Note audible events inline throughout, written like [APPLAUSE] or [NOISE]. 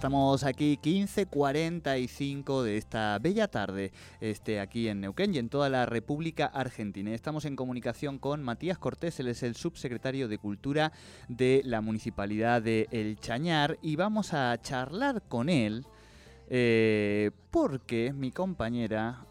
Estamos aquí 15.45 de esta bella tarde este, aquí en Neuquén y en toda la República Argentina. Estamos en comunicación con Matías Cortés, él es el subsecretario de Cultura de la Municipalidad de El Chañar y vamos a charlar con él eh, porque mi compañera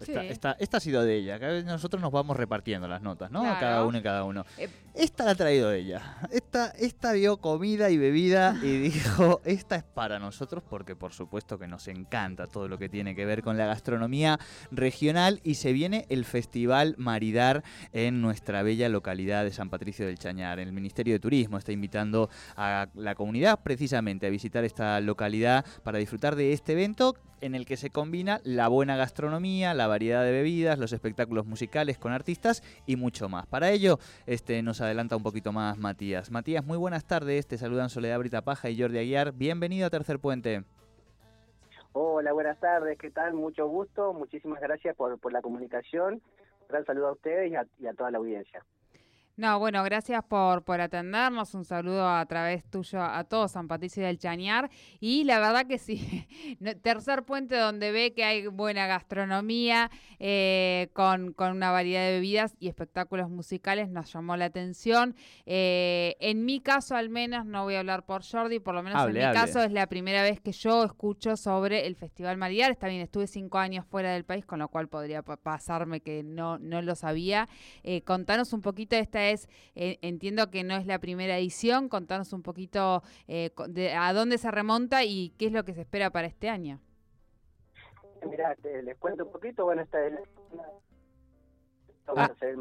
esta, Sí. esta- esta ha sido de ella. Nosotros nos vamos repartiendo las notas, ¿no? Claro. Cada uno y cada uno. Eh, Esta la ha traído ella. Esta, esta vio comida y bebida y dijo, esta es para nosotros porque por supuesto que nos encanta todo lo que tiene que ver con la gastronomía regional y se viene el Festival Maridar en nuestra bella localidad de San Patricio del Chañar. El Ministerio de Turismo está invitando a la comunidad precisamente a visitar esta localidad para disfrutar de este evento en el que se combina la buena gastronomía, la variedad de bebidas, los espectáculos musicales con artistas y mucho más. Para ello, este nos adelanta un poquito más Matías. Matías, muy buenas tardes. Te saludan Soledad Brita Paja y Jordi Aguiar. Bienvenido a Tercer Puente. Hola, buenas tardes, ¿qué tal? Mucho gusto, muchísimas gracias por, por la comunicación. Un gran saludo a ustedes y a, y a toda la audiencia. No, bueno, gracias por, por atendernos. Un saludo a través tuyo a todos, San Patricio del Chañar. Y la verdad que sí, [LAUGHS] tercer puente donde ve que hay buena gastronomía, eh, con, con una variedad de bebidas y espectáculos musicales, nos llamó la atención. Eh, en mi caso, al menos, no voy a hablar por Jordi, por lo menos Hable, en mi hable. caso es la primera vez que yo escucho sobre el Festival Maridar. Está bien, estuve cinco años fuera del país, con lo cual podría pa- pasarme que no, no lo sabía. Eh, contanos un poquito, esta es, eh, entiendo que no es la primera edición, contanos un poquito eh, de a dónde se remonta y qué es lo que se espera para este año. Mira, les cuento un poquito, bueno, esta es la... Ah. El.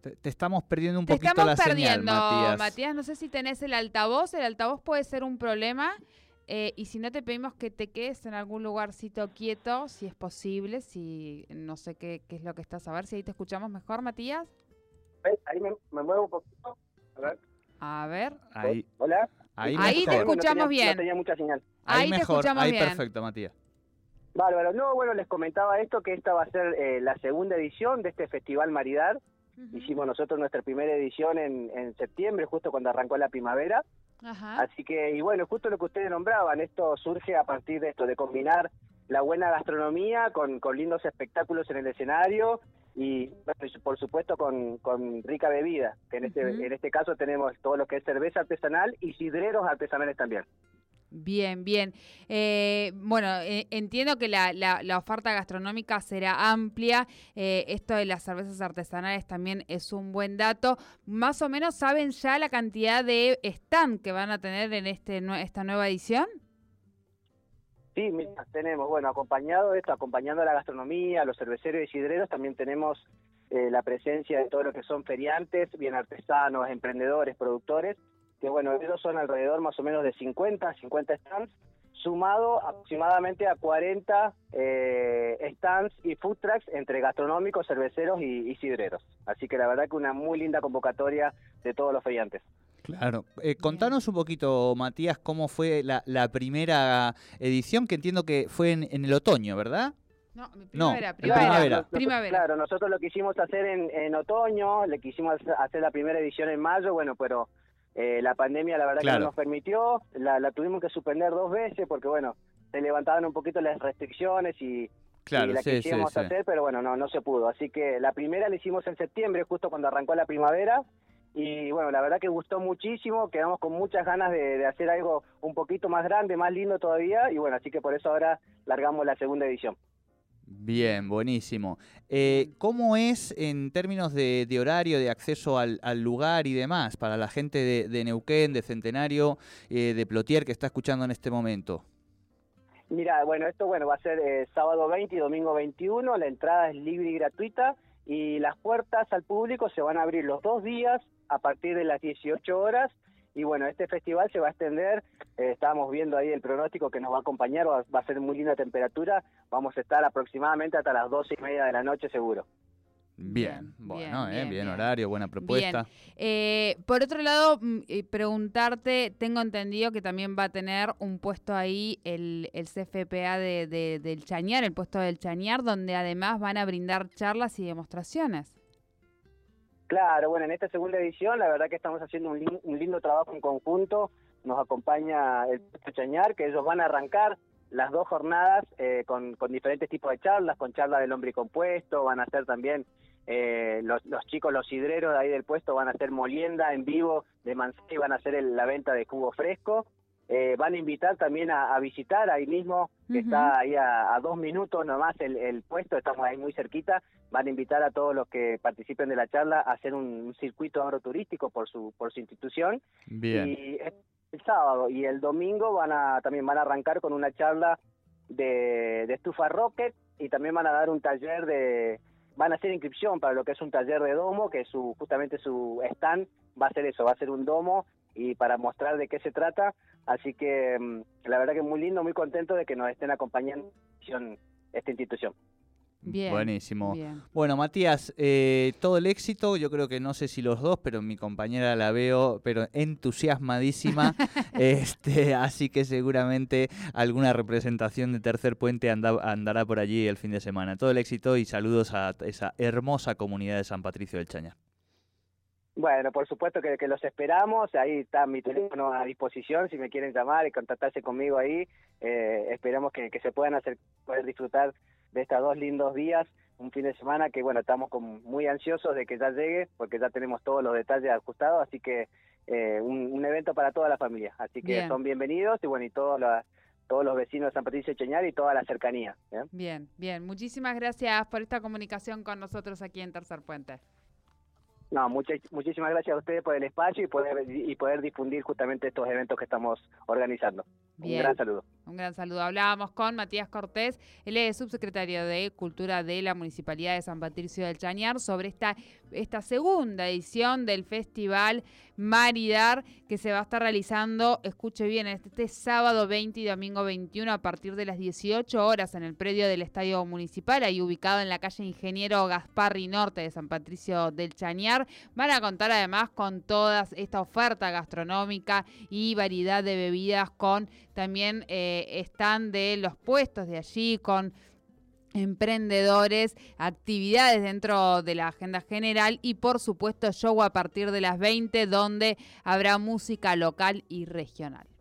Te, te estamos perdiendo un Te poquito estamos la perdiendo, señal, Matías. No sé si tenés el altavoz, el altavoz puede ser un problema. eh, y si no, te pedimos que te quedes en algún lugarcito quieto, si es posible, si no sé qué, qué es lo que estás a ver, si ahí te escuchamos mejor, Matías. Ahí me, me muevo un poquito. A ver. A ver, Ahí, Hola. ahí, Ahí te. No escuchamos tenía- bien. No tenía mucha señal. Ahí, ahí te mejor. escuchamos ahí bien. perfecto, Matías. Bárbaro. No, bueno, les comentaba esto, que esta va a ser eh, la segunda edición de este Festival Maridar. Hicimos nosotros nuestra primera edición en, en septiembre, justo cuando arrancó la primavera. Ajá. Así que, y bueno, justo lo que ustedes nombraban, esto surge a partir de esto, de combinar la buena gastronomía con, con lindos espectáculos en el escenario y, por supuesto, con, con rica bebida, que en este, en este caso tenemos todo lo que es cerveza artesanal y sidreros artesanales también. Bien, bien. Eh, bueno, eh, entiendo que la, la- la oferta gastronómica será amplia. Eh, esto de las cervezas artesanales también es un buen dato. Más o menos saben ya la cantidad de stand que van a tener en este esta nueva edición. Sí, mira, tenemos, bueno, acompañado esto, acompañando a la gastronomía, a los cerveceros y sidreros, también tenemos eh, la presencia de todo lo que son feriantes, bien artesanos, emprendedores, productores, que bueno, ellos son alrededor más o menos de 50, 50 stands, sumado aproximadamente a 40 eh, stands y food trucks entre gastronómicos, cerveceros y, y sidreros. Así que la verdad que una muy linda convocatoria de todos los feriantes. Claro. Eh, contanos un poquito, Matías, cómo fue la, la primera edición, que entiendo que fue en, en el otoño, ¿verdad? No, primavera, primavera, primavera. primavera. Nosotros- Primavera. Claro, nosotros lo quisimos hacer en, en otoño, le quisimos hacer la primera edición en mayo, bueno, pero eh, la pandemia la verdad que no nos permitió, la, la tuvimos que suspender dos veces porque bueno, se levantaban un poquito las restricciones y, Claro, y la sí, quisimos sí. hacer, pero bueno, no, no se pudo. Así que la primera la hicimos en septiembre, justo cuando arrancó la primavera. Y bueno, la verdad que gustó muchísimo, quedamos con muchas ganas de, de hacer algo un poquito más grande, más lindo todavía. Y bueno, así que por eso ahora largamos la segunda edición. Bien, buenísimo. Eh, ¿Cómo es en términos de, de horario, de acceso al, al lugar y demás para la gente de, de Neuquén, de Centenario, eh, de Plotier que está escuchando en este momento? Mira, bueno, esto bueno va a ser eh, sábado 20 y domingo 21, la entrada es libre y gratuita y las puertas al público se van a abrir los dos días a partir de las 18 horas y bueno, este festival se va a extender, eh, estábamos viendo ahí el pronóstico que nos va a acompañar, va, a ser muy linda temperatura, vamos a estar aproximadamente hasta las 12 y media de la noche seguro. Bien, bueno, bien, bien, horario, buena propuesta. Eh, por otro lado, mm, eh, preguntarte, tengo entendido que también va a tener un puesto ahí el, el CFPA de, del Chañar, el puesto del Chañar, donde además van a brindar charlas y demostraciones. Claro, bueno, en esta segunda edición la verdad que estamos haciendo un, lindo trabajo en conjunto, nos acompaña el Chañar, que ellos van a arrancar las dos jornadas eh, con, diferentes tipos de charlas, con charlas del hombre compuesto, van a hacer también eh, los, chicos, los hidreros de ahí del puesto van a hacer molienda en vivo de manzana y van a hacer la venta de cubo fresco. Eh, van a invitar también a, visitar ahí mismo, que está ahí a, dos minutos nomás el, el, puesto, estamos ahí muy cerquita. Van a invitar a todos los que participen de la charla a hacer un, circuito agroturístico por su, por su institución. Bien. Y el sábado y el domingo van a, también van a arrancar con una charla de, de estufa rocket y también van a dar un taller de, van a hacer inscripción para lo que es un taller de domo, que su justamente su stand va a ser eso, va a ser un domo y para mostrar de qué se trata. Así que mm, la verdad que muy lindo, muy contento de que nos estén acompañando esta institución. Buenísimo. Bueno, Matías, eh, todo el éxito, yo creo que no sé si los dos, pero mi compañera la veo, pero entusiasmadísima. [LAUGHS] este, así que seguramente alguna representación de Tercer Puente andará por allí el fin de semana. Todo el éxito y saludos a esa hermosa comunidad de San Patricio del Chañar. Bueno, por supuesto que, los esperamos. Ahí está mi teléfono a disposición si me quieren llamar y contactarse conmigo ahí. Eh, esperamos que, que se puedan hacer, poder disfrutar de estos dos lindos días, un fin de semana que bueno, estamos muy ansiosos de que ya llegue, porque ya tenemos todos los detalles ajustados, así que eh, un, evento para toda la familia. Así que son bienvenidos y bueno, y todos los todos los vecinos de San Patricio de Cheñar y toda la cercanía. Bien, bien. Muchísimas gracias por esta comunicación con nosotros aquí en Tercer Puente. No, muchísimas gracias a ustedes por el espacio y poder, y poder difundir justamente estos eventos que estamos organizando. Un gran saludo. Un gran saludo. Hablábamos con Matías Cortés, es subsecretario de Cultura de la Municipalidad de San Patricio del Chañar, sobre esta, segunda edición del Festival Maridar que se va a estar realizando, escuche bien, este, este sábado 20 y domingo 21 a partir de las 18 horas en el predio del Estadio Municipal, ahí ubicado en la calle Ingeniero Gasparri Norte de San Patricio del Chañar. Van a contar además con toda esta oferta gastronómica y variedad de bebidas con también están de los puestos de allí con emprendedores, actividades dentro de la agenda general y por supuesto show a partir de las 20 donde habrá música local y regional.